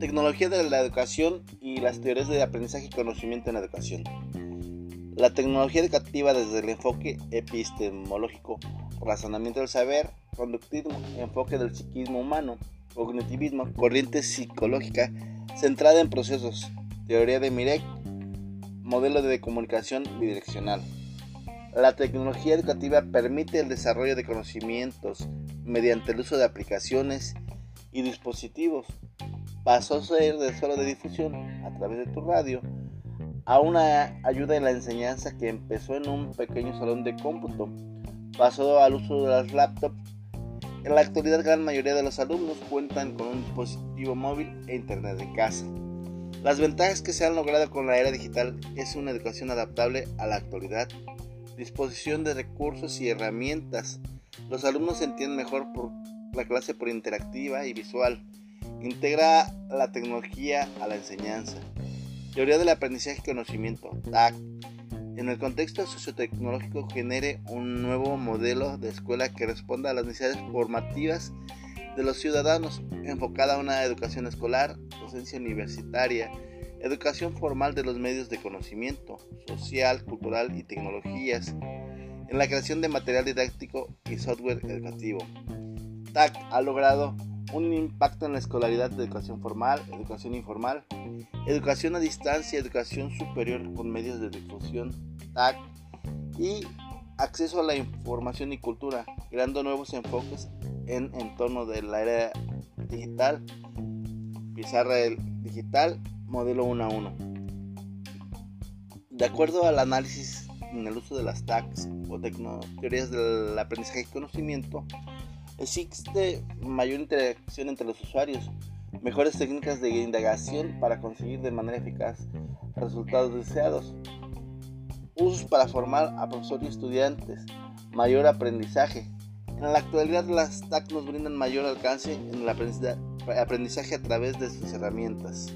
Tecnología de la educación y las teorías de aprendizaje y conocimiento en la educación. La tecnología educativa desde el enfoque epistemológico, razonamiento del saber, conductismo, enfoque del psiquismo humano, cognitivismo, corriente psicológica centrada en procesos, teoría de Mirek, modelo de comunicación bidireccional. La tecnología educativa permite el desarrollo de conocimientos mediante el uso de aplicaciones y dispositivos pasó a ser de solo de difusión a través de tu radio a una ayuda en la enseñanza que empezó en un pequeño salón de cómputo, pasó al uso de las laptops. En la actualidad gran mayoría de los alumnos cuentan con un dispositivo móvil e internet de casa. Las ventajas que se han logrado con la era digital es una educación adaptable a la actualidad, disposición de recursos y herramientas. Los alumnos entienden mejor por la clase por interactiva y visual Integra la tecnología a la enseñanza. Teoría del aprendizaje y conocimiento, TAC. En el contexto sociotecnológico genere un nuevo modelo de escuela que responda a las necesidades formativas de los ciudadanos, enfocada a una educación escolar, docencia universitaria, educación formal de los medios de conocimiento, social, cultural y tecnologías, en la creación de material didáctico y software educativo. TAC ha logrado un impacto en la escolaridad de educación formal, educación informal, educación a distancia, educación superior con medios de difusión, TAC y acceso a la información y cultura, creando nuevos enfoques en entorno de la era digital, pizarra digital, modelo 1 a 1. De acuerdo al análisis en el uso de las TACs o teorías del aprendizaje y conocimiento, Existe mayor interacción entre los usuarios, mejores técnicas de indagación para conseguir de manera eficaz resultados deseados, usos para formar a profesores y estudiantes, mayor aprendizaje. En la actualidad las TAC nos brindan mayor alcance en el aprendizaje a través de sus herramientas.